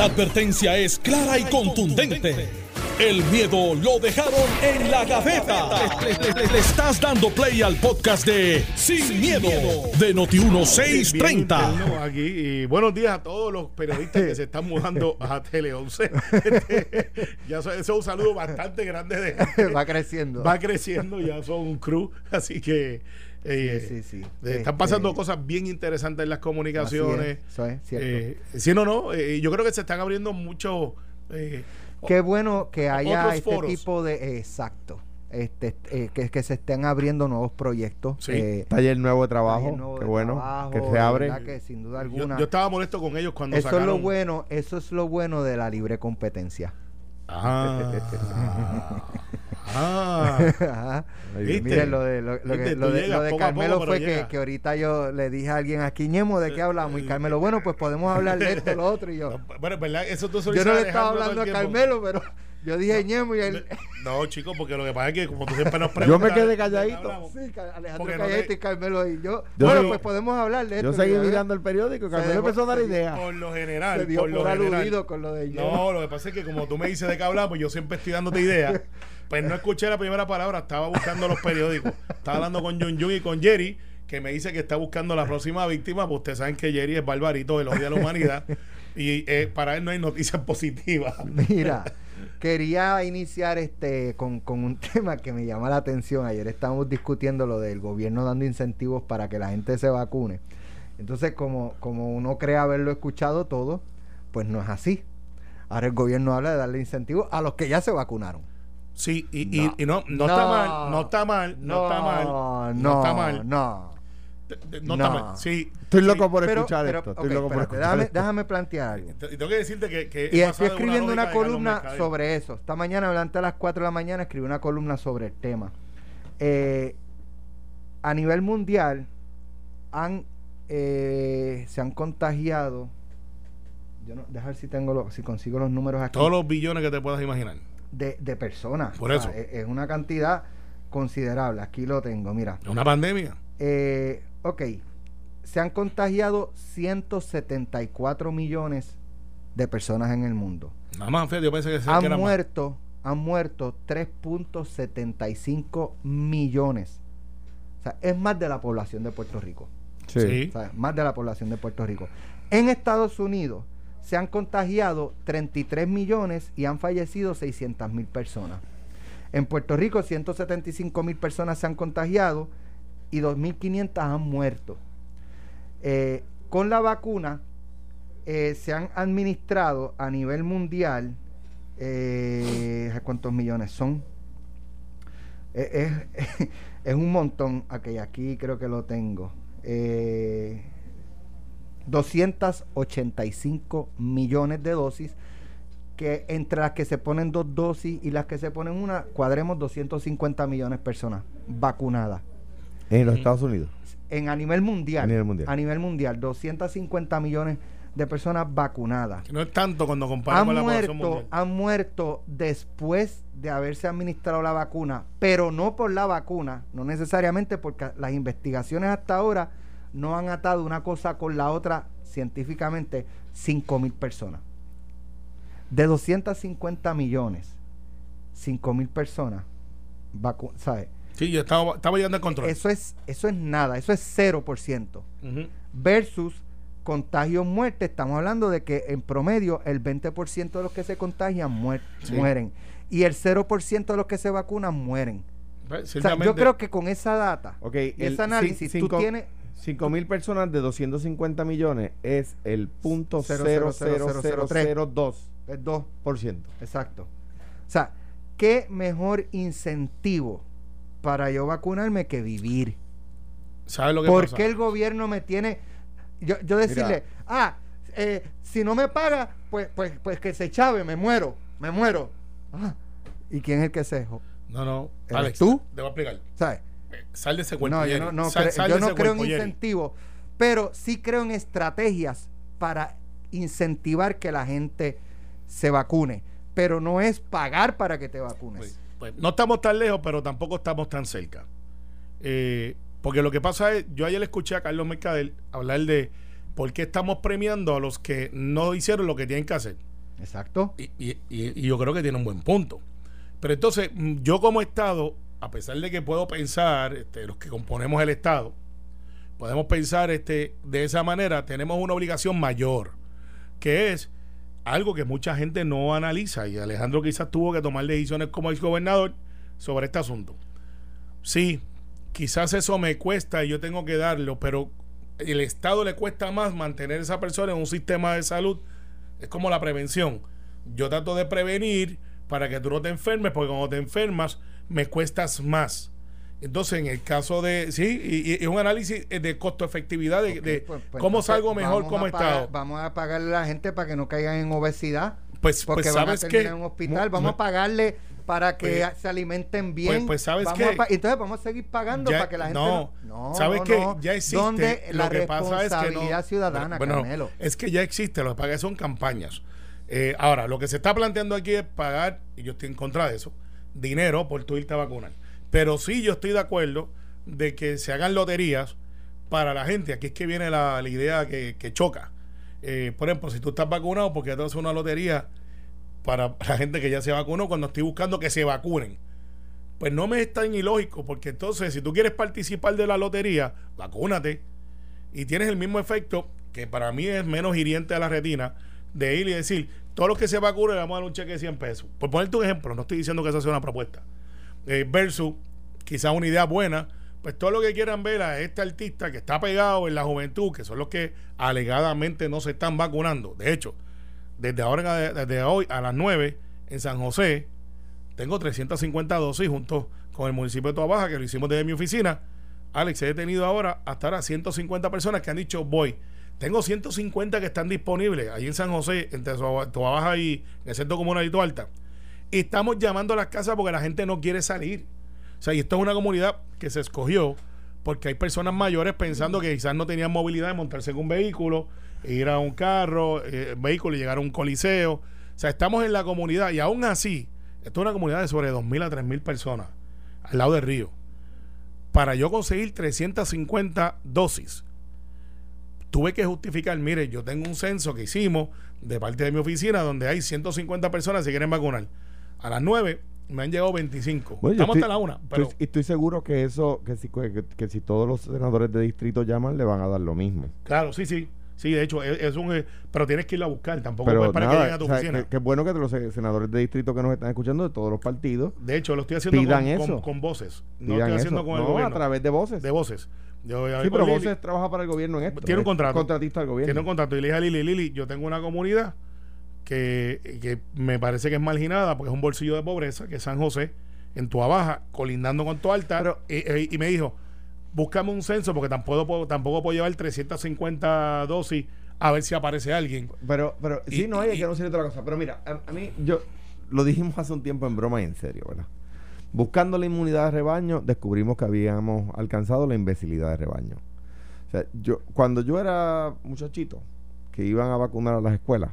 La advertencia es clara y contundente. El miedo lo dejaron en la gaveta. Le, le- le estás dando play al podcast de Sin, miedo, de Noti1630. Bien interno aquí y buenos días a todos los periodistas que se están mudando a Tele 11. Este, ya eso, eso es un saludo bastante grande de. Va creciendo. Va creciendo, ya son un crew, así que eh, Sí, sí, sí. eh, están Este- pasando cosas bien interesantes en las comunicaciones. Es, eso es cierto. Eh, sí, no, no, eh, yo creo que se están abriendo muchos eh, Qué bueno que haya este foros. tipo de. exacto. Este, eh, que, que se estén abriendo nuevos proyectos. Sí. eh, Taller nuevo de trabajo. nuevo Qué de bueno. trabajo, que se abre. que sin duda yo, alguna. yo estaba molesto con ellos cuando eso es sacaron lo bueno, eso es lo bueno de la libre competencia. Ah, ah. Miren, lo de, lo, lo Viste, que- tú lo de, lo de poco, Carmelo fue que, que ahorita yo le dije a alguien aquí, Ñemo, ¿de qué hablamos? Y Carmelo, bueno, pues podemos hablar de esto, lo otro. Y yo, bueno, verdad, eso tú yo no le estaba hablando a Carmelo, pero yo dije Ñemo y él. No, chicos, porque lo que pasa es que como tú siempre nos Yo preguntas. me quedé ¿de qué calladito. Sí, Alejandro no te- y Carmelo y yo. Yo bueno, pues podemos hablar de esto. Yo seguí ya, mirando el periódico. Carmelo dejó- empezó a dar ideas. Por lo general, Se dio por por, lo general. aludido con lo de Ñemo. No, lo que pasa es que como tú me dices de qué hablamos, yo siempre estoy dándote ideas. Pues no escuché la primera palabra, estaba buscando los periódicos. Estaba hablando con Jun Jun y con Jerry, que me dice que está buscando la próxima víctima, pues ustedes saben que Jerry es barbarito, él odia a la humanidad. Y eh, para él no hay noticias positivas. Mira, quería iniciar este con, con un tema que me llama la atención. Ayer estábamos discutiendo lo del gobierno dando incentivos para que la gente se vacune. Entonces, como, como uno cree haberlo escuchado todo, pues no es así. Ahora el gobierno habla de darle incentivos a los que ya se vacunaron. Sí, y, No. y no, no, está mal, no está mal, no, está mal, no, no, está mal, No. No. Sí, Estoy sí. loco por Pero, escuchar pero, esto. Estoy loco por espérate, escuchar déjame, esto. déjame plantear algo. Y tengo que decirte que, que Y estoy escribiendo una columna sobre eso. Esta mañana, durante a las 4 de la mañana, escribí una columna sobre el tema. Eh, a nivel mundial, han, eh, se han contagiado. Yo no, dejar si tengo los- si consigo los números aquí. Todos los billones que te puedas imaginar. de, de personas. Por O eso. sea, es, es una cantidad considerable. Aquí lo tengo, mira. Es una pandemia. Eh, ok. Se han contagiado 174 millones de personas en el mundo. Nada más, yo pensé que, que han más. muerto, han muerto 3.75 millones. O sea, es más de la población de Puerto Rico. Sí. Sí. O sea, más de la población de Puerto Rico. En Estados Unidos se han contagiado 33 millones y han fallecido 600 mil personas. En Puerto Rico 175 mil personas se han contagiado y 2.500 han muerto. Eh, con la vacuna eh, se han administrado a nivel mundial, eh, ¿cuántos millones son? Eh, es, un montón. Ok, aquí creo que lo tengo. Eh, 285 millones de dosis. Que entre las que se ponen dos dosis y las que se ponen una, cuadremos 250 millones de personas vacunadas. En los Estados Unidos. En, a nivel mundial. A nivel mundial. A nivel mundial, 250 millones de personas vacunadas Que no es tanto cuando comparas han con la población mundial. han muerto después de haberse administrado la vacuna, pero no por la vacuna, no necesariamente porque las investigaciones hasta ahora no han atado una cosa con la otra científicamente 5 mil personas. De 250 millones, 5 mil personas, ¿sabes? Sí, yo estaba, estaba llevando el control. Eso es, eso es nada, eso es 0% Ujú. versus contagios muerte estamos hablando de que en promedio el 20% de los que se contagian muer- Sí. mueren y el 0% de los que se vacunan mueren. Pues, O sea, yo creo que con esa data Ok, y el ese análisis tú tienes 5 mil personas de 250 millones es el punto Cero, cero, cero, cero, cero, tres. 0.0002%. es dos, exacto. O sea, qué mejor incentivo para yo vacunarme que vivir. ¿Sabes lo que ¿Por pasa? qué el gobierno me tiene yo, yo decirle, ah, eh, si no me paga, pues, pues, pues que se chave, me muero, me muero. Ah, ¿Y quién es el que se No, no. ¿Eres Alex, tú? Te voy a explicar. ¿Sabes? Eh, Sal de ese cuerpo. No, yo no, no Sal- cre- sal yo no creo en incentivos, pero sí creo en estrategias para incentivar que la gente se vacune. Pero no es pagar para que te vacunes. Pues, no estamos tan lejos, pero tampoco estamos tan cerca. Eh, porque lo que pasa es, yo ayer escuché a Carlos Mercader hablar de por qué estamos premiando a los que no hicieron lo que tienen que hacer. Exacto. Y, y- y- y yo creo que tiene un buen punto. Pero entonces, mm, yo como Estado, a pesar de que puedo pensar, este, los que componemos el Estado, podemos pensar este, de esa manera, tenemos una obligación mayor, que es algo que mucha gente no analiza y Alejandro quizás tuvo que tomar decisiones como exgobernador sobre este asunto. Sí, quizás eso me cuesta y yo tengo que darlo, pero el Estado le cuesta más mantener a esa persona en un sistema de salud. Es como la prevención. Yo trato de prevenir para que tú no te enfermes, porque cuando te enfermas me cuestas más. Entonces, en el caso de, sí, y, es un análisis de costo-efectividad, de, pues- pues cómo entonces salgo mejor como pagar- Estado. Vamos a pagarle a la gente para que no caigan en obesidad. Pues, Porque pues van a sabes terminar que en un hospital. Vamos a pagarle para que Pues- se alimenten bien. pues, ¿sabes pa- entonces vamos a seguir pagando Ya- para que la gente no, no, ¿sabes no, qué? no. Ya existe. ¿Dónde Lo la que pasa es que no- ciudadana, bueno, Carmelo? es que ya existe, lo que que son campañas. Eh, ahora, lo que se está planteando aquí es pagar, y yo estoy en contra de eso, dinero por tu irte a vacunar. Pero sí yo estoy de acuerdo de que se hagan loterías para la gente. Aquí es que viene la, idea que, choca. Eh, por ejemplo, si tú estás vacunado, porque tú haces una lotería para la gente que ya se vacunó cuando estoy buscando que se vacunen? Pues no me es tan ilógico, porque entonces si tú quieres participar de la lotería, vacúnate y tienes el mismo efecto que para mí es menos hiriente a la retina de ir y decir, todos los que se vacunen le vamos a dar un cheque de 100 pesos. Por ponerte un ejemplo, no estoy diciendo que esa sea una propuesta. Eh, versus, quizás una idea buena, pues todo lo que quieran ver a este artista que está pegado en la juventud, que son los que alegadamente no se están vacunando. De hecho, desde ahora, desde hoy a las 9 en San José, tengo 350 dosis junto con el municipio de Toa Baja, que lo hicimos desde mi oficina. Alex, he detenido ahora hasta ahora 150 personas que han dicho voy. Tengo 150 que están disponibles ahí en San José, entre Toa Baja y el centro comunal y Alta. Estamos llamando a las casas porque la gente no quiere salir. O sea, y esto es una comunidad que se escogió porque hay personas mayores pensando que quizás no tenían movilidad de montarse en un vehículo, ir a un carro, eh, vehículo y llegar a un coliseo. O sea, estamos en la comunidad y aún así, esto es una comunidad de sobre 2.000 a 3.000 personas al lado del río. Para yo conseguir 350 dosis, tuve que justificar, mire, yo tengo un censo que hicimos de parte de mi oficina donde hay 150 personas que quieren vacunar. A las 9 me han llegado 25. Bueno, yo Estamos estoy- hasta la 1. Pero Estoy- seguro que eso, que si, que, que si todos los senadores de distrito llaman, le van a dar lo mismo. claro, sí, sí. Sí, de hecho, es, es un... eh, Pero tienes que irlo a buscar. Tampoco Pero puedes para que lleguen a tu o sea, oficina. es bueno que los se- senadores de distrito que nos están escuchando de todos los partidos De hecho, lo estoy haciendo con, eso. con- con voces. No pidan estoy haciendo eso. con el no, gobierno. a través de voces. De voces. Yo sí, pero Lili. voces trabaja para el gobierno en esto. Tiene un es contrato. Contratista del gobierno. Tiene un contrato. Y le dije a Lili, Lili, yo tengo una comunidad que, que me parece que es marginada porque es un bolsillo de pobreza, que es San José, en Tua Baja, colindando con Tua Alta. Pero- y, y- y me dijo, búscame un censo porque tampoco puedo, tampoco puedo llevar 350 dosis a ver si aparece alguien. Pero, pero, Y- sí, no, hay que no otra cosa. Pero mira, a, a mí, yo lo dijimos hace un tiempo en broma y en serio, ¿verdad? Buscando la inmunidad de rebaño, descubrimos que habíamos alcanzado la imbecilidad de rebaño. O sea, yo, cuando yo era muchachito, que iban a vacunar a las escuelas,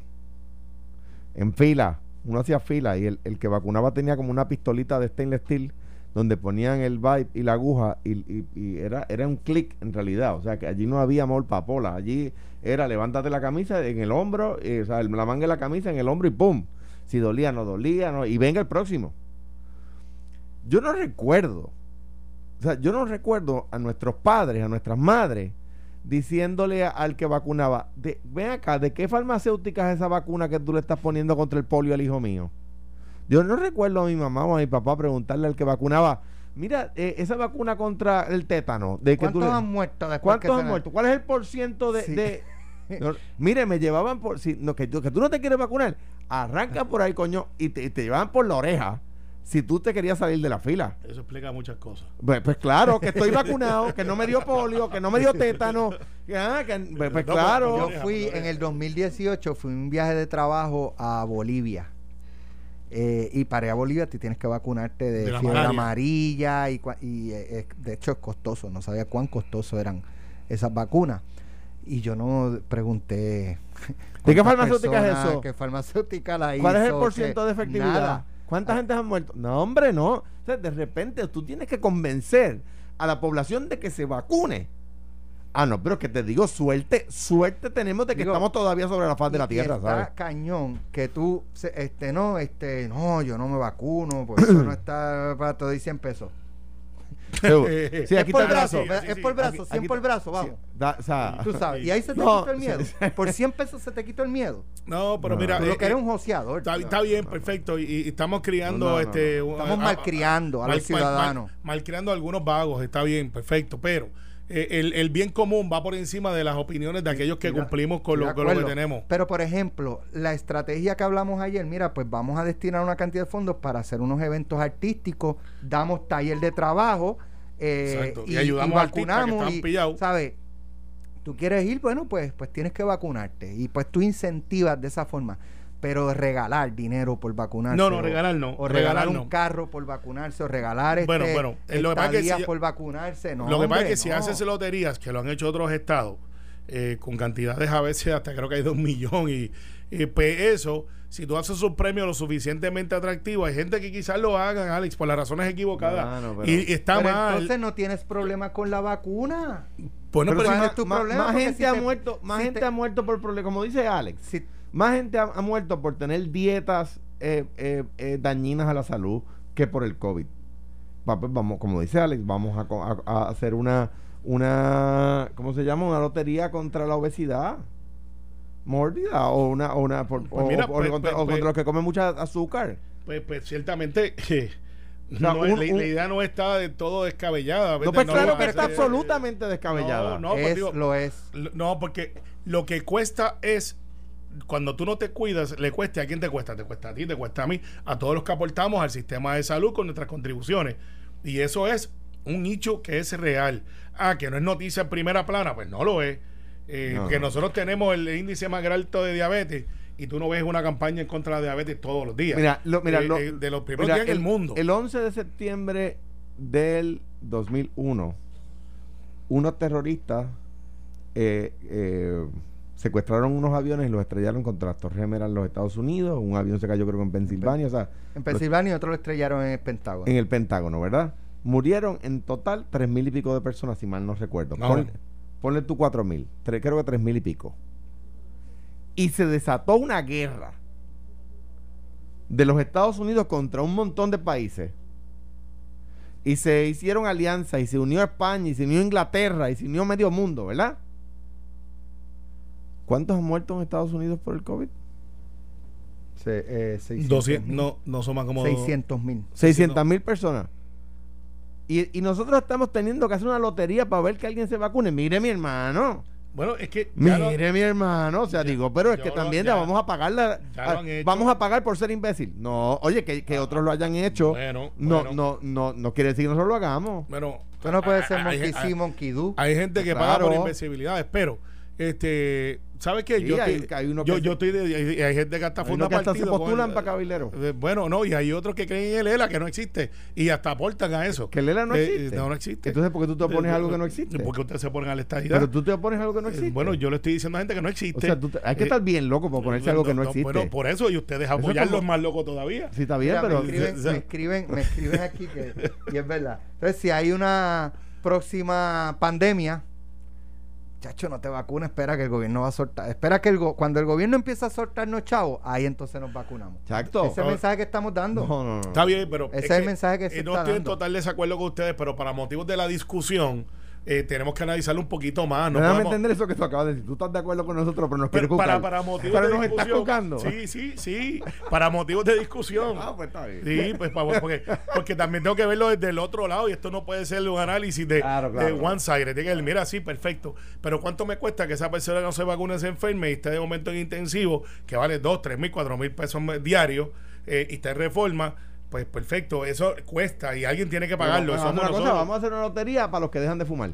en fila, uno hacía fila y el, el que vacunaba tenía como una pistolita de stainless steel donde ponían el vibe y la aguja y, y- era, era un clic en realidad. O sea, que allí no había amor papola. Allí era levántate la camisa en el hombro, eh, o sea, la manga de la camisa en el hombro y ¡pum! Si dolía, no dolía, no, y venga el próximo. Yo no recuerdo, o sea, yo no recuerdo a nuestros padres, a nuestras madres, diciéndole al que vacunaba, de, ven acá, ¿de qué farmacéutica es esa vacuna que tú le estás poniendo contra el polio al hijo mío? Yo no recuerdo a mi mamá o a mi papá preguntarle al que vacunaba, mira, eh, esa vacuna contra el tétano, ¿de que tú ¿Cuántos le- han muerto después ¿Cuántos que han muerto? ¿Cuál es el porciento de...? Sí. de- No, mire, me llevaban por... Si, no, que, tú, que tú no te quieres vacunar, arranca por ahí, coño, y te, y te llevaban por la oreja si tú te querías salir de la fila. Eso explica muchas cosas. Pues, pues claro, que estoy vacunado, que no me dio polio, que no me dio tétano. que, ah, que- pues, pues No, claro. Yo fui en el 2018, fui un viaje de trabajo a Bolivia. Eh, y para ir a Bolivia te tienes que vacunarte de, fiebre malaria. amarilla y, y, eh, de hecho es costoso, no sabía cuán costoso eran esas vacunas. Y yo no pregunté. ¿De qué farmacéutica es eso? ¿Qué farmacéutica la hizo? ¿Cuál es el porciento de efectividad? Nada. ¿Cuánta Ah. gente han muerto? No, hombre, no. O sea, de repente tú tienes que convencer a la población de que se vacune. Ah, no, pero que te digo, suerte, suerte tenemos de que Digo, estamos todavía sobre la faz de la tierra, está ¿sabes? cañón que tú, este, no, este, no, yo no me vacuno, porque eso no está para todo y 100 pesos. Sí, es por el brazo, sí, ¿verdad? sí, es por brazo, Aquí- 100 aquí por brazo, sí, vamos. da- o sea, Tú sabes, y ahí se te No, quitó el miedo. sí, Por 100 pesos se te quitó el miedo. No, pero No. mira. Tú lo eh, que eres eh, un joseador. Está, está bien, perfecto. Y, y estamos criando No, no, no, este. Estamos a- a- malcriando a los mal- mal- ciudadanos. mal- malcriando a algunos vagos, está bien, perfecto. Pero el, el bien común va por encima de las opiniones de aquellos que Mira, cumplimos con lo, con lo que tenemos. Pero, por ejemplo, la estrategia que hablamos ayer, mira, pues vamos a destinar una cantidad de fondos para hacer unos eventos artísticos, damos taller de trabajo eh. Y y, ayudamos y que vacunamos. están y. ¿Sabes? Tú quieres ir, bueno, pues, pues tienes que vacunarte. Y pues tú incentivas de esa forma. Pero regalar dinero por vacunarse. No, no, regalar no, O regalar regalar un no. carro por vacunarse, o regalar este, Bueno, bueno, eh, lo que pasa es que si- por vacunarse. No, lo que pasa es que si no. haces loterías, que lo han hecho otros estados, eh, con cantidades a veces hasta creo que hay dos millones, y, y, pues eso, si tú haces un premio lo suficientemente atractivo, hay gente que quizás lo hagan, Alex, por las razones equivocadas. Bueno, pero- y, y está Pero mal. entonces no tienes problema con la vacuna. bueno, pero pero, es tu más, problema, más gente si ha te- muerto, más si gente te- ha muerto por problemas, como dice Alex, Si, más gente ha, ha muerto por tener dietas eh, eh, eh, dañinas a la salud que por el COVID. Va, pues vamos, como dice Alex, vamos a, co- a- a hacer una, una, ¿cómo se llama? Una lotería contra la obesidad. Mórbida o una, o una por- Pues o, mira, o- pues, contra, pues, o contra pues- los que comen mucha azúcar. pues, pues, ciertamente no un- la, un- la idea no está de todo descabellada. No, pues No claro que está absolutamente descabellada. No, no, pues es, digo, lo es. No, porque lo que cuesta es cuando tú no te cuidas, le cuesta a quién te cuesta, te cuesta a ti, te cuesta a mí, a todos los que aportamos al sistema de salud con nuestras contribuciones. Y eso es un nicho que es real. Ah, que no es noticia en primera plana, pues no lo es. Eh, No. Que nosotros tenemos el índice más alto de diabetes y tú no ves una campaña en contra de la diabetes todos los días. Mira, lo- mira, Eh, lo- eh, de los primeros Mira, días en el mundo. El 11 de septiembre del 2001, unos terroristas eh, eh, secuestraron unos aviones y los estrellaron contra las Torres Gemelas en los Estados Unidos. Un avión se cayó, creo que en Pensilvania, o sea, En Pensilvania y otros lo estrellaron en el Pentágono. en el Pentágono, ¿verdad? Murieron en total tres mil y pico de personas, si mal no recuerdo. No. Ponle, ponle tú cuatro mil, tres- creo que tres mil y pico. Y se desató una guerra de los Estados Unidos contra un montón de países. Y se hicieron alianzas y se unió España y se unió Inglaterra y se unió medio mundo, ¿verdad? ¿Cuántos han muerto en Estados Unidos por el COVID? Se- eh, 600 200, mil. no, no son más como 600 mil. 600 mil personas. Y, y nosotros estamos teniendo que hacer una lotería para ver que alguien se vacune. Mire, mi hermano. Bueno, es que lo- Mire, mi hermano. O sea, Ya- digo, pero es que lo- también ya- vamos a pagar la, a-. Vamos a pagar por ser imbécil. No, oye, que, que otros lo hayan hecho. Bueno, no, bueno. no, no, no quiere decir que nosotros lo hagamos. bueno, Esto no puede ser hay- monkey hay- do. Hay gente que paga por invencibilidades, pero este, ¿sabes qué? Sí, yo, hay- estoy- hay uno yo, que yo se- estoy de- hay, hay gente que hasta Hay funda que hasta se con postulan para cabilero. eh, Bueno, no, y hay otros que creen en el ELA que no existe y hasta aportan a eso. Que el ELA no Eh, existe. no, no existe. Entonces, ¿por qué tú te opones Eh, a algo que no existe? Porque ustedes se ponen a la estadidad. Pero tú te opones a algo que no Eh, existe. Bueno, yo le estoy diciendo a gente que no existe. o sea, tú te- hay que Eh, estar bien loco por ponerse algo que no existe. Bueno, por eso, y ustedes es apoyarlo como- es más loco todavía. sí, está bien, Mira, pero... me, escriben, me, escriben, me escriben aquí que, y es verdad. Entonces, si hay una próxima pandemia, chacho, no te vacunes, espera que el gobierno va a soltar. Espera que el go- cuando el gobierno empieza a soltarnos chavos, ahí entonces nos vacunamos. Exacto. Ese es el mensaje que estamos dando. No, no, no. Está bien, pero. Ese es el mensaje que se eh, No está estoy en total desacuerdo con ustedes, pero para motivos de la discusión, eh, tenemos que analizarlo un poquito más. No podemos- entender eso que tú acabas de decir. Tú estás de acuerdo con nosotros, pero nos pero para, para motivos Pero de nos estás discusión. cucando. Sí, sí, sí. Para motivos de discusión. Ah, pues está bien. Sí, pues pa- porque, porque también tengo que verlo desde el otro lado y esto no puede ser un análisis de, Claro, claro, de claro. one side. Tiene que, mira, sí, perfecto. Pero ¿cuánto me cuesta que esa persona que no se vacune se enferme y esté de momento en intensivo, que vale 2, 3 mil, 4 mil pesos diarios eh, y está en reforma? Pues perfecto, eso cuesta y alguien tiene que pagarlo. Bueno, cosa, vamos a hacer una lotería para los que dejan de fumar.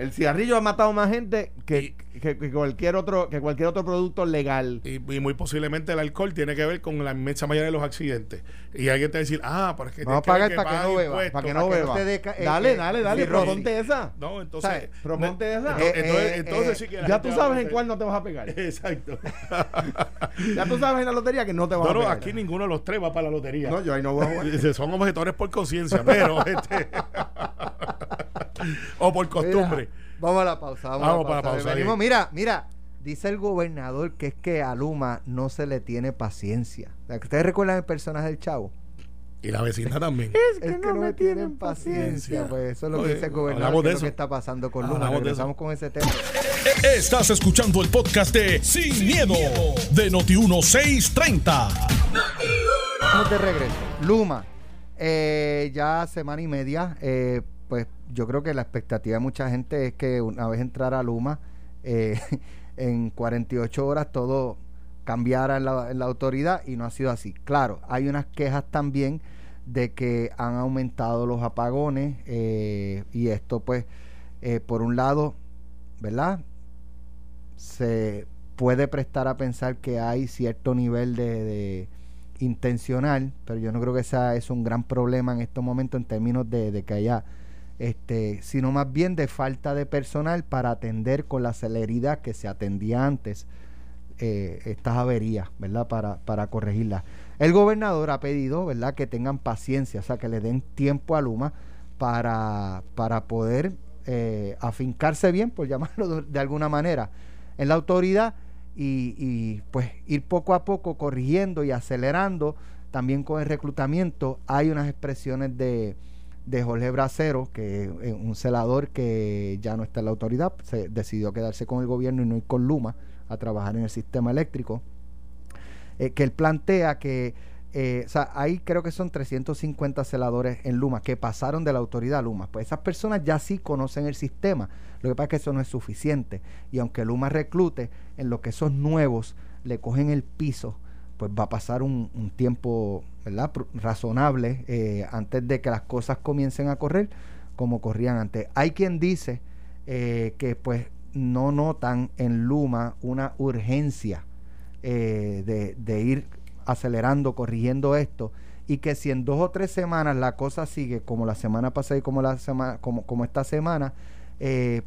El cigarrillo ha matado más gente que, que- que cualquier otro que cualquier otro producto legal. Y, y muy posiblemente el alcohol tiene que ver con la inmensa mayoría de los accidentes. Y alguien te va a decir, ah, es que tienes pagar que para que no beba. Para que para no no beba. ca- eh, dale, eh, dale, dale, proponte esa. No, entonces. Proponte esa. Entonces, Eh, entonces, eh, entonces eh, sí que la Ya tú sabes en cuál no te vas a pegar. Exacto. Ya tú sabes en la lotería que no te vas No, a no, pegar. aquí ninguno de los tres va para la lotería. No, yo ahí no voy a jugar. Son objetores por conciencia, pero este, o por costumbre. Vamos a la pausa. Vamos, Vamos a para la pausa. la pausa, Venimos, mira, mira. Dice el gobernador que es que a Luma no se le tiene paciencia. ¿Ustedes recuerdan el personaje del chavo? Y la vecina también. Es que, no, me tienen paciencia. Pues eso es lo que dice el gobernador. hablamos que es lo que eso. está pasando con Luma. Regresamos con ese tema. Estás escuchando el podcast de Sin, miedo, de Noti1630. Vamos de regreso. Luma. eh, ya semana y media. eh, pues yo creo que la expectativa de mucha gente es que una vez entrara Luma, eh, en 48 horas todo cambiara en la, en la autoridad y no ha sido así. Claro, hay unas quejas también de que han aumentado los apagones eh, y esto pues eh, por un lado, ¿verdad? Se puede prestar a pensar que hay cierto nivel de, intencional, pero yo no creo que sea es un gran problema en estos momentos en términos de, de que haya este, sino más bien de falta de personal para atender con la celeridad que se atendía antes eh, estas averías, ¿verdad? Para, para corregirlas. El gobernador ha pedido, ¿verdad?, que tengan paciencia, o sea, que le den tiempo a Luma para, para poder eh, afincarse bien, por llamarlo de, alguna manera, en la autoridad y, y, pues ir poco a poco corrigiendo y acelerando también con el reclutamiento. Hay unas expresiones de, de Jorge Bracero, que es un celador que ya no está en la autoridad, se decidió quedarse con el gobierno y no ir con Luma a trabajar en el sistema eléctrico, eh, que él plantea que, eh, o sea, ahí creo que son 350 celadores en Luma que pasaron de la autoridad a Luma. Pues esas personas ya sí conocen el sistema. Lo que pasa es que eso no es suficiente. Y aunque Luma reclute, en lo que esos nuevos le cogen el piso, pues va a pasar un, tiempo razonable eh, antes de que las cosas comiencen a correr como corrían antes. Hay quien dice eh, que pues no notan en Luma una urgencia eh, de, ir acelerando, corrigiendo esto y que si en dos o tres semanas la cosa sigue como la semana pasada y como la semana como, como esta semana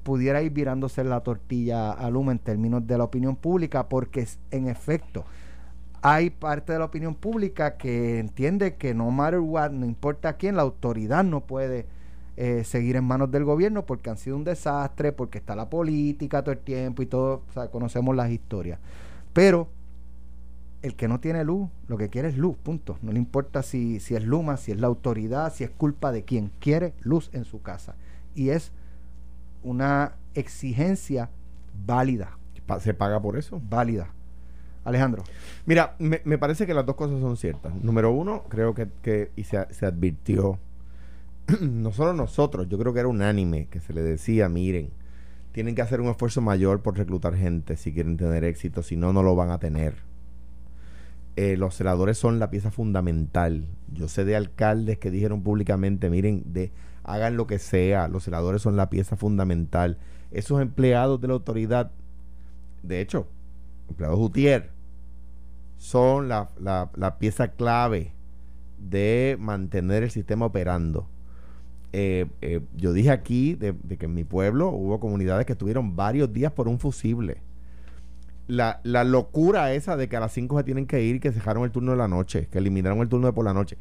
pudiera ir virándose la tortilla a Luma en términos de la opinión pública porque en efecto hay parte de la opinión pública que entiende que no matter what, no importa quién, la autoridad no puede eh, seguir en manos del gobierno porque han sido un desastre, porque está la política todo el tiempo y todo, o sea, conocemos las historias. Pero el que no tiene luz, lo que quiere es luz, punto. No le importa si, si es Luma, si es la autoridad, si es culpa de quién. Quiere luz en su casa. Y es una exigencia válida, ¿Se paga por eso? válida. Alejandro. Mira, me, parece que las dos cosas son ciertas. Número uno, creo que, que y se, se advirtió, no solo nosotros, yo creo que era unánime, que se le decía, miren, tienen que hacer un esfuerzo mayor por reclutar gente si quieren tener éxito, si no, no lo van a tener. Eh, los celadores son la pieza fundamental. Yo sé de alcaldes que dijeron públicamente, miren, de, hagan lo que sea, los celadores son la pieza fundamental. Esos empleados de la autoridad, de hecho, empleados Gutiérrez, son la, la- pieza clave de mantener el sistema operando. Eh, eh, yo dije aquí de, de que en mi pueblo hubo comunidades que estuvieron varios días por un fusible. La, la locura esa de que a las 5 se tienen que ir y que dejaron el turno de la noche, que eliminaron el turno de por la noche.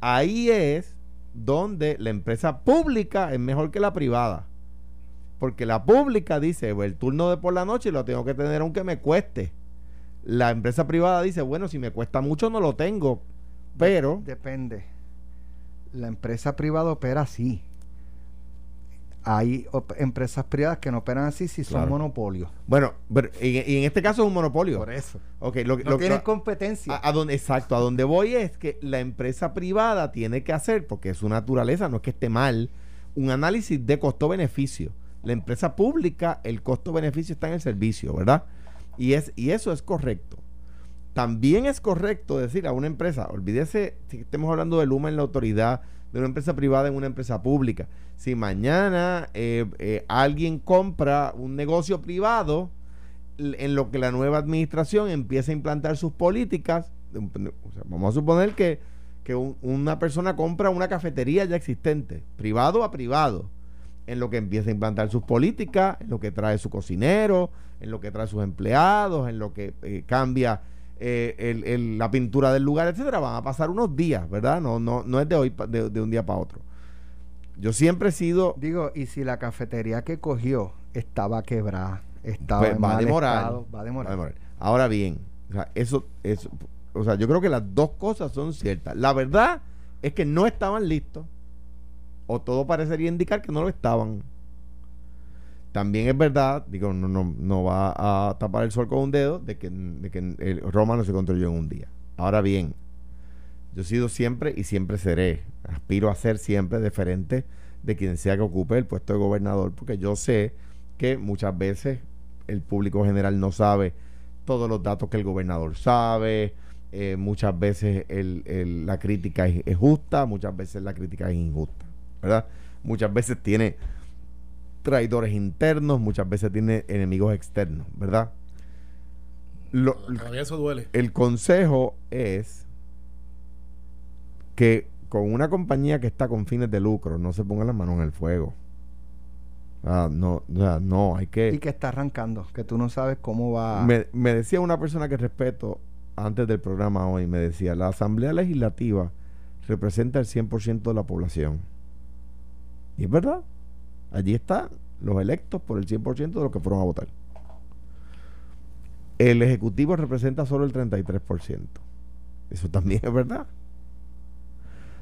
Ahí es donde la empresa pública es mejor que la privada. Porque la pública dice, "Bueno, el turno de por la noche lo tengo que tener aunque me cueste. La empresa privada dice, bueno, si me cuesta mucho no lo tengo. Pero, Depende. La empresa privada opera así. Hay empresas privadas que no operan así si son monopolios. bueno, pero, y, y en este caso es un monopolio. Por eso. Ok, lo, No lo- tienen lo- competencia. a, a donde, exacto, a donde voy es que la empresa privada tiene que hacer, porque es su naturaleza, no es que esté mal, un análisis de costo-beneficio. La empresa pública, el costo-beneficio está en el servicio, ¿verdad? Y, es, y eso es correcto. También es correcto decir a una empresa, olvídese si estemos hablando de Luma en la autoridad, de una empresa privada en una empresa pública. Si mañana eh, eh, alguien compra un negocio privado, en lo que la nueva administración empieza a implantar sus políticas, vamos a suponer que, que un- una persona compra una cafetería ya existente, privado a privado, en lo que empieza a implantar sus políticas, en lo que trae su cocinero, en lo que trae sus empleados, en lo que eh, cambia eh, el- el- la pintura del lugar, etcétera, van a pasar unos días, ¿verdad? No, no, no es de hoy de, de un día para otro. Yo siempre he sido Digo, y si la cafetería que cogió estaba quebrada, estaba Pues en va a mal demorar. estado, va a demorar. Va a demorar. Ahora bien, o sea, eso, eso, o sea, yo creo que las dos cosas son ciertas. La verdad es que no estaban listos, o todo parecería indicar que no lo estaban. También es verdad, digo, no, no, no va a tapar el sol con un dedo, de que, de que el Roma no se construyó en un día. Ahora bien, yo he sido siempre y siempre seré, aspiro a ser siempre deferente de quien sea que ocupe el puesto de gobernador, porque yo sé que muchas veces el público general no sabe todos los datos que el gobernador sabe, eh, muchas veces la crítica es justa, muchas veces la crítica es injusta, ¿verdad? Muchas veces tiene traidores internos, muchas veces tiene enemigos externos, ¿verdad? Lo- eso duele. el consejo es que con una compañía que está con fines de lucro no se pongan las manos en el fuego. Ah, no, no, hay que... Y que está arrancando, que tú no sabes cómo va. Me, me decía una persona que respeto antes del programa hoy, me decía, la Asamblea Legislativa representa el 100% de la población. Y es verdad, allí están los electos por el 100% de los que fueron a votar. El Ejecutivo representa solo el 33%. Eso también es verdad.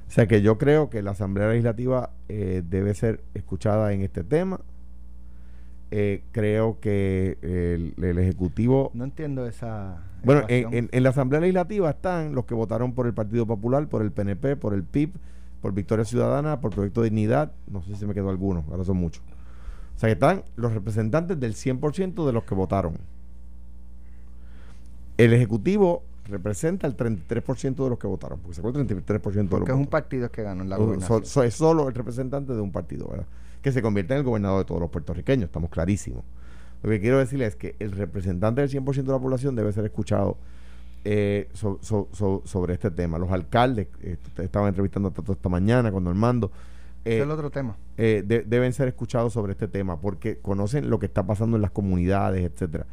O sea que yo creo que la Asamblea Legislativa eh, debe ser escuchada en este tema. Eh, creo que el, el Ejecutivo No entiendo esa. bueno, en, en la Asamblea Legislativa están los que votaron por el Partido Popular, por el PNP, por el PIB, por Victoria Ciudadana, por Proyecto Dignidad. No sé si me quedó alguno, ahora son muchos. O sea que están los representantes del 100% de los que votaron. El Ejecutivo representa el 33% de los que votaron, porque sacó el 33% de los Porque es un partido que ganó en la So- gobernación. so- es solo el representante de un partido, ¿verdad? Que se convierte en el gobernador de todos los puertorriqueños, estamos clarísimos. Lo que quiero decirles es que el representante del 100% de la población debe ser escuchado eh, so- so- so- sobre este tema. Los alcaldes, eh, estaban entrevistando a Tato esta mañana con Normando, eh, es el otro tema. eh, de- deben ser escuchados sobre este tema porque conocen lo que está pasando en las comunidades, etcétera.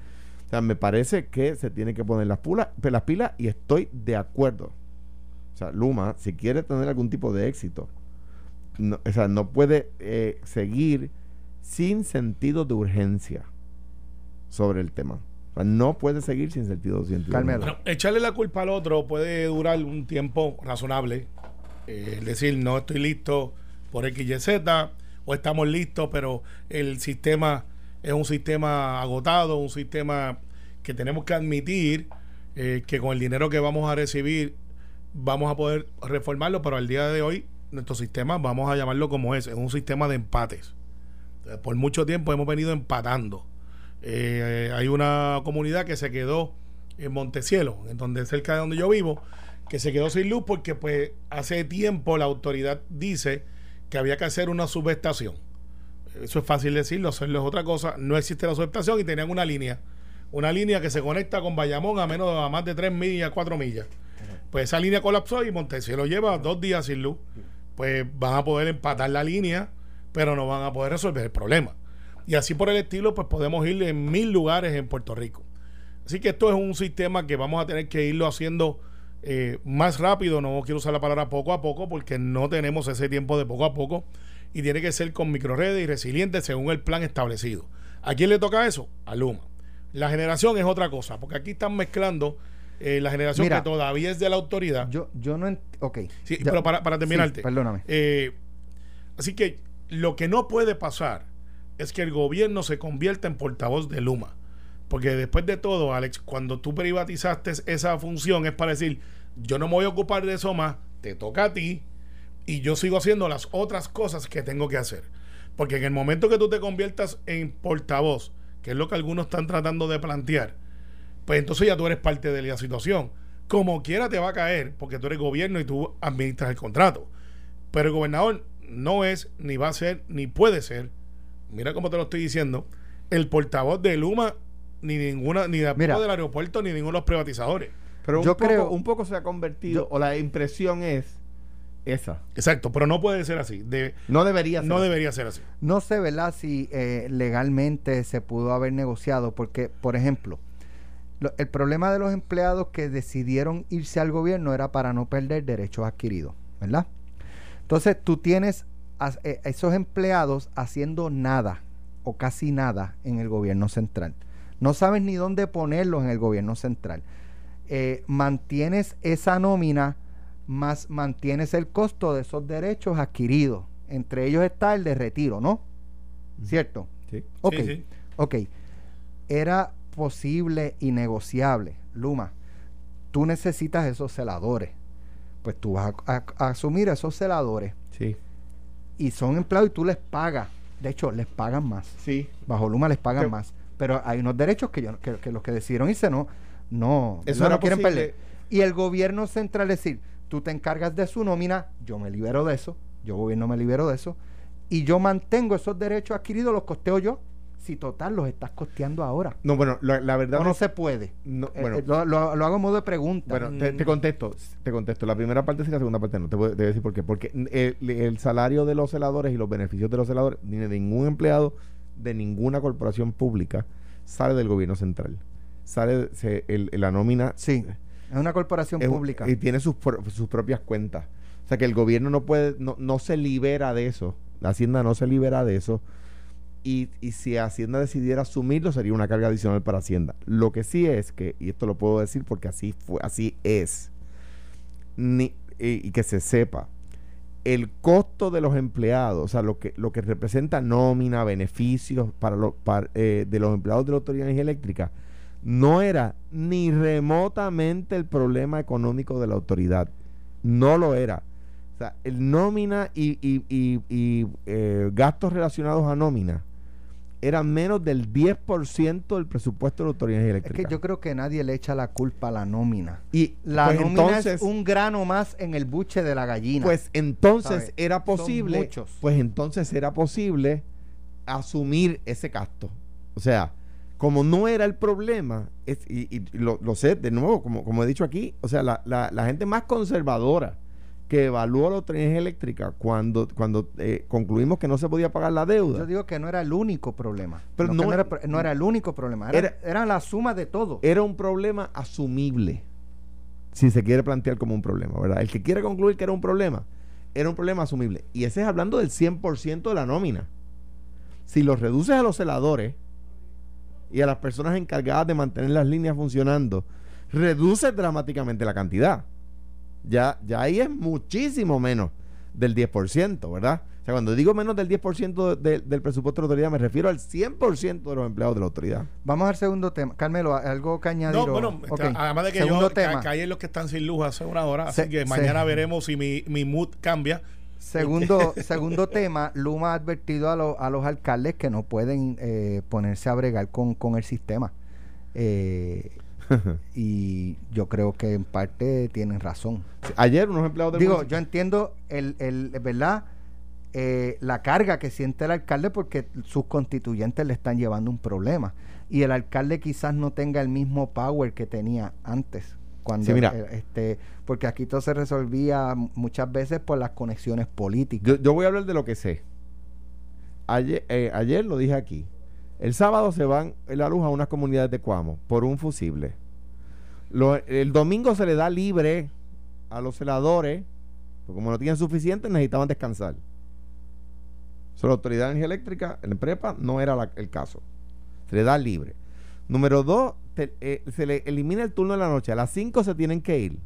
O sea, me parece que se tiene que poner las, pulas, las pilas y estoy de acuerdo. O sea, Luma, si quiere tener algún tipo de éxito, no, o sea, no puede eh, seguir sin sentido de urgencia sobre el tema. O sea, no puede seguir sin sentido, Carmelo. Bueno, echarle la culpa al otro puede durar un tiempo razonable. Eh, es decir, no estoy listo por X, Y, Z, o estamos listos, pero el sistema es un sistema agotado, un sistema que tenemos que admitir eh, que con el dinero que vamos a recibir vamos a poder reformarlo, pero al día de hoy nuestro sistema, vamos a llamarlo como es, es un sistema de empates. Eh, Por mucho tiempo hemos venido empatando. Eh, hay una comunidad que se quedó en Montecielo, en donde cerca de donde yo vivo, que se quedó sin luz porque pues hace tiempo la autoridad dice que había que hacer una subestación. Eso es fácil decirlo, hacerlo es otra cosa. No existe la subestación y tenían una línea. Una línea que se conecta con Bayamón a menos a más de 3 millas, 4 millas. Pues esa línea colapsó y Montecielo lleva dos días sin luz. Pues van a poder empatar la línea, pero no van a poder resolver el problema. Y así por el estilo, pues podemos ir en mil lugares en Puerto Rico. Así que esto es un sistema que vamos a tener que irlo haciendo eh, más rápido. No quiero usar la palabra poco a poco porque no tenemos ese tiempo de poco a poco. Y tiene que ser con microredes y resilientes según el plan establecido. ¿A quién le toca eso? A Luma. La generación es otra cosa, porque aquí están mezclando eh, la generación Mira, que todavía es de la autoridad. Yo, yo no. Ok. Sí, Ya- pero para, para terminarte. Sí, perdóname. Eh, así que lo que no puede pasar es que el gobierno se convierta en portavoz de Luma. Porque después de todo, Alex, cuando tú privatizaste esa función es para decir, yo no me voy a ocupar de eso más, te toca a ti y yo sigo haciendo las otras cosas que tengo que hacer. Porque en el momento que tú te conviertas en portavoz, que es lo que algunos están tratando de plantear, pues entonces ya tú eres parte de la situación. Como quiera te va a caer, porque tú eres gobierno y tú administras el contrato. Pero el gobernador no es, ni va a ser, ni puede ser, mira cómo te lo estoy diciendo, el portavoz de Luma, ni ninguna, ni de Mira. del aeropuerto, ni ninguno de los privatizadores. Pero un, Yo poco, creo- un poco se ha convertido, yo- o la impresión es esa. Exacto, pero no puede ser así. De, No debería ser. no así. debería ser así. No sé, ¿verdad? Si eh, legalmente se pudo haber negociado, porque, por ejemplo, lo- el problema de los empleados que decidieron irse al gobierno era para no perder derechos adquiridos, ¿verdad? Entonces tú tienes a, eh, esos empleados haciendo nada o casi nada en el gobierno central. No sabes ni dónde ponerlos en el gobierno central. Eh, mantienes esa nómina más mantienes el costo de esos derechos adquiridos. Entre ellos está el de retiro, ¿no? ¿Cierto? Sí. Ok. Sí, sí. Ok. Era posible y negociable. Luma, tú necesitas esos celadores. Pues tú vas a, a- a asumir esos celadores. Y son empleados y tú les pagas. De hecho, les pagan más. Sí. Bajo Luma les pagan más. Pero hay unos derechos que, yo, que, que los que decidieron irse no, no, Eso no, quieren posible. perder. Y el gobierno central decir, tú te encargas de su nómina, yo me libero de eso, yo gobierno me libero de eso, y yo mantengo esos derechos adquiridos, los costeo yo, si total los estás costeando ahora. No, bueno, la, la verdad O no es- se puede. no, Eh, bueno, eh, lo, lo- lo hago en modo de pregunta. Bueno, te, Mm. te contesto, te contesto. La primera parte sí, la segunda parte no. Te voy, te voy a decir por qué. Porque el, el salario de los celadores y los beneficios de los celadores, ni de ningún empleado de ninguna corporación pública sale del gobierno central. Sale se- el- la nómina. sí, es una corporación es pública. Y tiene sus, sus propias cuentas. O sea que el gobierno no puede, no, no se libera de eso. La Hacienda no se libera de eso. Y, y si Hacienda decidiera asumirlo, sería una carga adicional para Hacienda. Lo que sí es que, y esto lo puedo decir porque así fue, así es, ni, y, que se sepa, el costo de los empleados, o sea, lo que, lo que representa nómina, beneficios para los, para, eh, de los empleados de la Autoridad de Energía Eléctrica, no era ni remotamente el problema económico de la autoridad. No lo era. O sea, el nómina y- y, eh, gastos relacionados a nómina eran menos del 10% del presupuesto de la Autoridad Energía es Eléctrica. que yo creo que nadie le echa la culpa a la nómina. y La pues nómina entonces, es un grano más en el buche de la gallina. pues entonces ¿sabe? era posible, pues entonces era posible asumir ese gasto. O sea, como no era el problema, es- y, y lo, lo sé de nuevo, como, como he dicho aquí, o sea, la, la- la gente más conservadora que evaluó la autoridad eléctrica cuando, cuando eh, concluimos que no se podía pagar la deuda. Yo digo que no era el único problema. Pero No, era, no era el único problema. Era, Era- era la suma de todo. era un problema asumible. Si se quiere plantear como un problema, ¿verdad? El que quiere concluir que era un problema, era un problema asumible. Y ese es hablando del 100% de la nómina. Si lo reduces a los celadores y a las personas encargadas de mantener las líneas funcionando, reduces dramáticamente la cantidad. Ya, ya ahí es muchísimo menos del 10%, ¿verdad? O sea, cuando digo menos del 10% de- del presupuesto de la autoridad, me refiero al 100% de los empleados de la autoridad. Vamos al segundo tema. Carmelo, ¿algo que añadir? No, bueno, además de que segundo yo tema. ca- caí en los que están sin luz hace una hora, Se- así que se- mañana veremos si mi, mi mood cambia. Segundo, segundo tema, Luma ha advertido a, los- a los alcaldes que no pueden eh, ponerse a bregar con, con el sistema. Eh, y yo creo que en parte tienen razón. Ayer unos empleados del Digo, municipio- yo entiendo el, el ¿verdad? Eh, la carga que siente el alcalde porque sus constituyentes le están llevando un problema. Y el alcalde quizás no tenga el mismo power que tenía antes. Cuando Sí, mira. eh, este, porque aquí todo se resolvía muchas veces por las conexiones políticas. Yo, yo voy a hablar de lo que sé. Ayer, eh, ayer lo dije aquí. El sábado se van la luz a unas comunidades de Cuamo por un fusible. El domingo se le da libre a los celadores, porque como no tienen suficiente, necesitaban descansar. So, la Autoridad de Energía Eléctrica, en prepa, no era el caso. Se le da libre. Número dos, eh, se le elimina el turno de la noche. A las 5 se tienen que ir.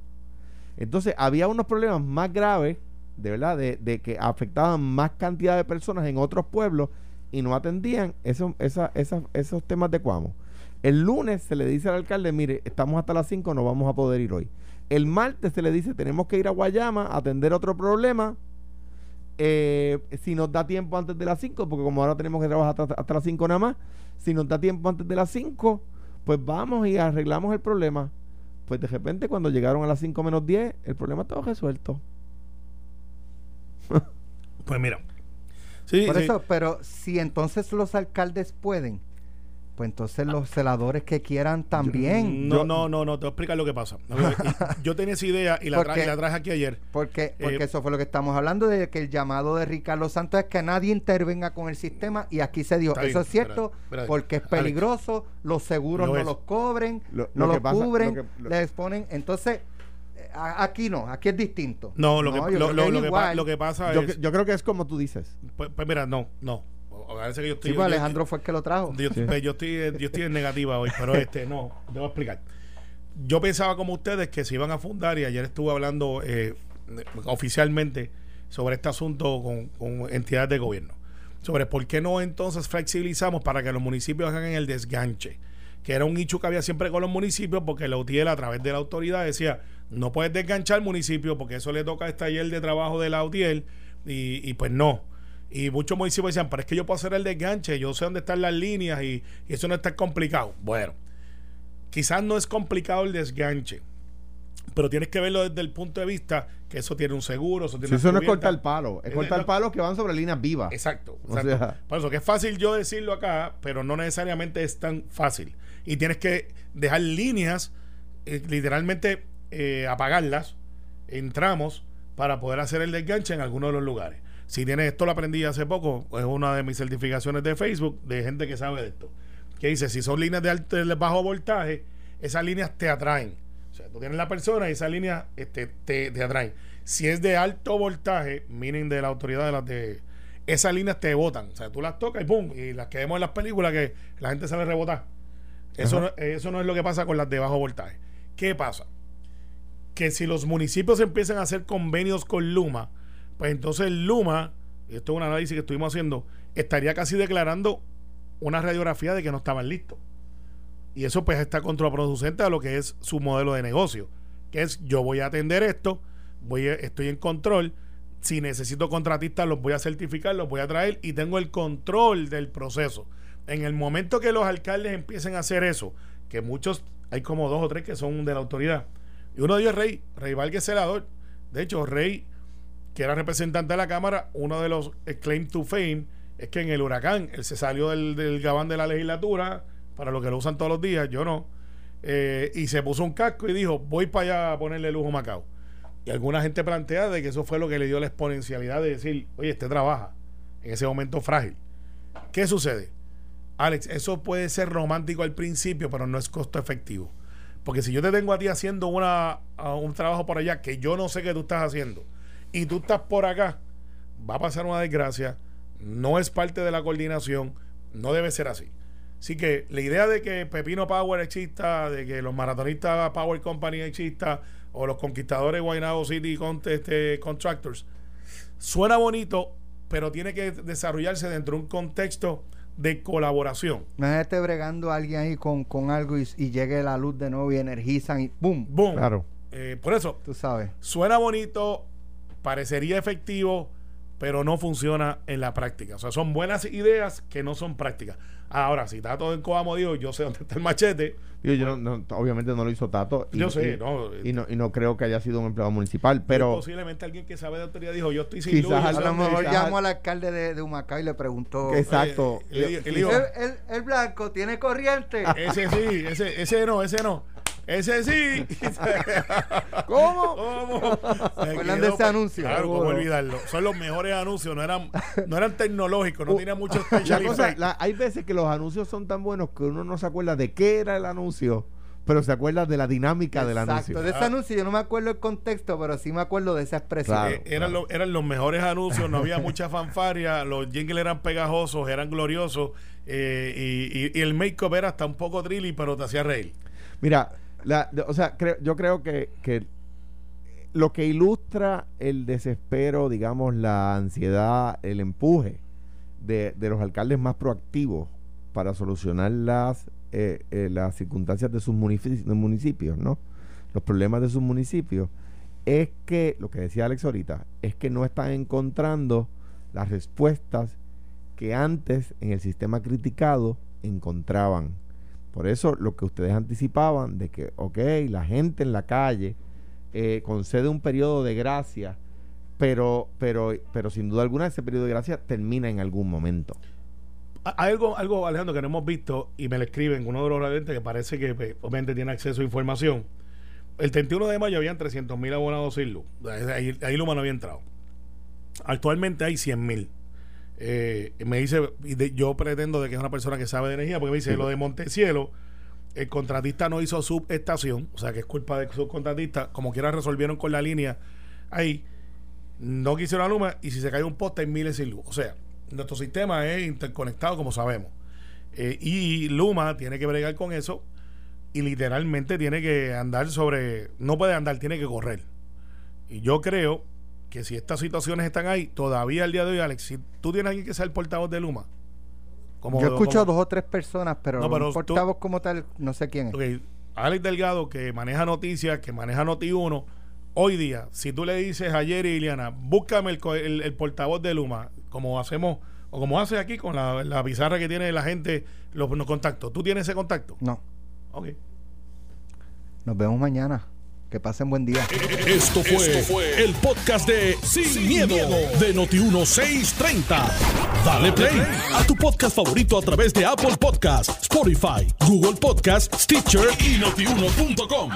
Entonces, había unos problemas más graves, de verdad, de, de que afectaban más cantidad de personas en otros pueblos y no atendían esos, temas de Cuamo. El lunes se le dice al alcalde, mire, estamos hasta las 5, no vamos a poder ir hoy. El martes se le dice, tenemos que ir a Guayama a atender otro problema. eh, si nos da tiempo antes de las 5, porque como ahora tenemos que trabajar hasta, hasta las 5 nada más, si nos da tiempo antes de las 5, pues vamos y arreglamos el problema. Pues de repente cuando llegaron a las 5 menos 10, el problema estaba resuelto. Pues mira. Sí, Por sí. eso, pero si entonces los alcaldes pueden, pues entonces los celadores que quieran también. No, Yo- no, no, no, te voy a explicar lo que pasa. Yo tenía esa idea y la, tra- Porque- y la traje aquí ayer. Porque, porque Eh, eso fue lo que estamos hablando, de que el llamado de Ricardo Santos es que nadie intervenga con el sistema y aquí se dio. Eso bien, es cierto, espérate, espérate. porque es Alex, peligroso, los seguros no los cobren, Lo- no lo los pasa- cubren, lo que- lo- les ponen. Entonces, aquí no, aquí es distinto. No, lo, que, yo lo, que, pa- igual. lo que pasa Yo, es. yo creo que es como tú dices. Pues, pues mira, no, no. parece que yo estoy. Sí, pues yo- Alejandro fue el que lo trajo. Yo, pues, yo estoy, yo estoy en negativa hoy, pero este no, debo explicar. Yo pensaba como ustedes que se iban a fundar y ayer estuve hablando eh, oficialmente sobre este asunto con, con entidades de gobierno. Sobre por qué no entonces flexibilizamos para que los municipios hagan el desganche, que era un nicho que había siempre con los municipios, porque la UTIEL a través de la autoridad decía, no puedes desganchar municipio porque eso le toca a este taller de trabajo de la UTIEL y, y pues no. Y muchos municipios decían, pero es que yo puedo hacer el desganche, yo sé dónde están las líneas y, y eso no está complicado. Bueno, quizás no es complicado el desganche, pero tienes que verlo desde el punto de vista que eso tiene un seguro, eso tiene Si una eso no es cortar palo, es Es- cortar no- palos que van sobre líneas vivas. Exacto. O exacto. sea- Por eso que es fácil yo decirlo acá, pero no necesariamente es tan fácil. Y tienes que dejar líneas, eh, literalmente eh, apagarlas en tramos para poder hacer el desganche en algunos de los lugares. Si tienes esto, lo aprendí hace poco, es una de mis certificaciones de Facebook de gente que sabe de esto. Que dice, si son líneas de, alto, de bajo voltaje, esas líneas te atraen. Tú tienes la persona y esas líneas este, te, te atraen. Si es de alto voltaje, miren de la autoridad de las de esas líneas te botan. O sea, tú las tocas y pum, y las que vemos en las películas que la gente sale rebotar. Eso no, eso no es lo que pasa con las de bajo voltaje. ¿Qué pasa? Que si los municipios empiezan a hacer convenios con Luma, pues entonces Luma, y esto es un análisis que estuvimos haciendo, estaría casi declarando una radiografía de que no estaban listos. Y eso pues está contraproducente a lo que es su modelo de negocio, que es yo voy a atender esto, voy a- estoy en control, si necesito contratistas los voy a certificar, los voy a traer y tengo el control del proceso. En el momento que los alcaldes empiecen a hacer eso, que muchos, hay como dos o tres que son de la autoridad, y uno de ellos es Rey, Rey Vargas Celador. De hecho, Rey, que era representante de la Cámara, uno de los eh, claim to fame es que en el huracán él se salió del, del gabán de la legislatura, para lo que lo usan todos los días, yo no, eh, y se puso un casco y dijo, voy para allá a ponerle lujo a Macao. Y alguna gente plantea de que eso fue lo que le dio la exponencialidad de decir, oye, este trabaja en ese momento frágil. ¿Qué sucede? Alex, eso puede ser romántico al principio, pero no es costo efectivo. Porque si yo te tengo a ti haciendo una, un trabajo por allá que yo no sé que tú estás haciendo y tú estás por acá, va a pasar una desgracia, no es parte de la coordinación, no debe ser así. Así que la idea de que Pepino Power es chista, de que los maratonistas Power Company es chista, o los conquistadores Guaynabo City este, Contractors, suena bonito, pero tiene que desarrollarse dentro de un contexto de colaboración. Imagínate bregando a alguien ahí con, con algo y, y llegue la luz de nuevo y energizan y ¡boom! Boom. Claro. Eh, por eso, Tú sabes. suena bonito, parecería efectivo, pero no funciona en la práctica. O sea, son buenas ideas que no son prácticas. Ahora, si todo en Coamo, digo, yo sé dónde está el machete. Digo, yo no- no- obviamente no lo hizo Tato. y- Yo sé, y- no. Y no, y no creo que haya sido un empleado municipal, Pero posiblemente alguien que sabe de autoridad dijo, yo estoy sin Quizás luz. A lo mejor está". llamó al alcalde de, de Humacao y le preguntó. exacto. Digo, ¿El, el, el blanco tiene corriente? ese sí, ese, ese no, ese no. Ese sí. ¿Cómo? ¿Cómo? Se acuerdan quedó de ese anuncio? Claro, cómo olvidarlo. Son los mejores anuncios, no eran, no eran tecnológicos, no Uh, tenían muchos La hay veces que los anuncios son tan buenos que uno no se acuerda de qué era el anuncio, pero se acuerda de la dinámica del Exacto. anuncio. De ese anuncio yo no me acuerdo el contexto, pero sí me acuerdo de esa expresión. Claro. Eh, eran, lo- eran los mejores anuncios, no había mucha fanfaria, los jingles eran pegajosos, eran gloriosos eh, y, y- y el make-up era hasta un poco trilly, pero te hacía reír. Mira, la- o sea, creo- yo creo que, que lo que ilustra el desespero, digamos, la ansiedad, el empuje de, de los alcaldes más proactivos para solucionar las, eh, eh, las circunstancias de sus munici- de municipios, ¿no? Los problemas de sus municipios, es que, lo que decía Alex ahorita, es que no están encontrando las respuestas que antes en el sistema criticado encontraban. Por eso lo que ustedes anticipaban de que, ok, la gente en la calle eh, concede un periodo de gracia, pero, pero, pero sin duda alguna ese periodo de gracia termina en algún momento. Hay algo, algo, Alejandro, que no hemos visto y me lo escriben uno de los radiantes que parece que pues, obviamente tiene acceso a información. El 31 de mayo habían 300 mil abonados sin luz. Ahí, ahí Luma no había entrado. Actualmente hay 100 mil. Eh, me dice, yo pretendo de que es una persona que sabe de energía, porque me dice, Sí. lo de Montecielo, el contratista no hizo subestación, o sea que es culpa del subcontratista, como quiera resolvieron con la línea ahí, no quisieron la Luma, y si se cae un poste hay miles sin luz. O sea, Nuestro sistema es interconectado, como sabemos. Eh, y Luma tiene que bregar con eso y literalmente tiene que andar sobre. No puede andar, tiene que correr. Y yo creo que si estas situaciones están ahí, todavía al día de hoy, Alex, si tú tienes alguien que sea el portavoz de Luma. Como, yo escucho a dos o tres personas, pero, No, pero un portavoz como tal, no sé quién es. Alex Delgado, que maneja noticias, que maneja Noti1, hoy día, si tú le dices a Jerry y Liliana, búscame el, el- el portavoz de Luma, como hacemos, o como hace aquí con la, la pizarra que tiene la gente, los, los contactos. ¿Tú tienes ese contacto? No. Ok. Nos vemos mañana. Que pasen buen día. Esto fue, el podcast de Sin, miedo, de Noti1630. Dale play a tu podcast favorito a través de Apple Podcasts, Spotify, Google Podcasts, Stitcher y notiuno.com.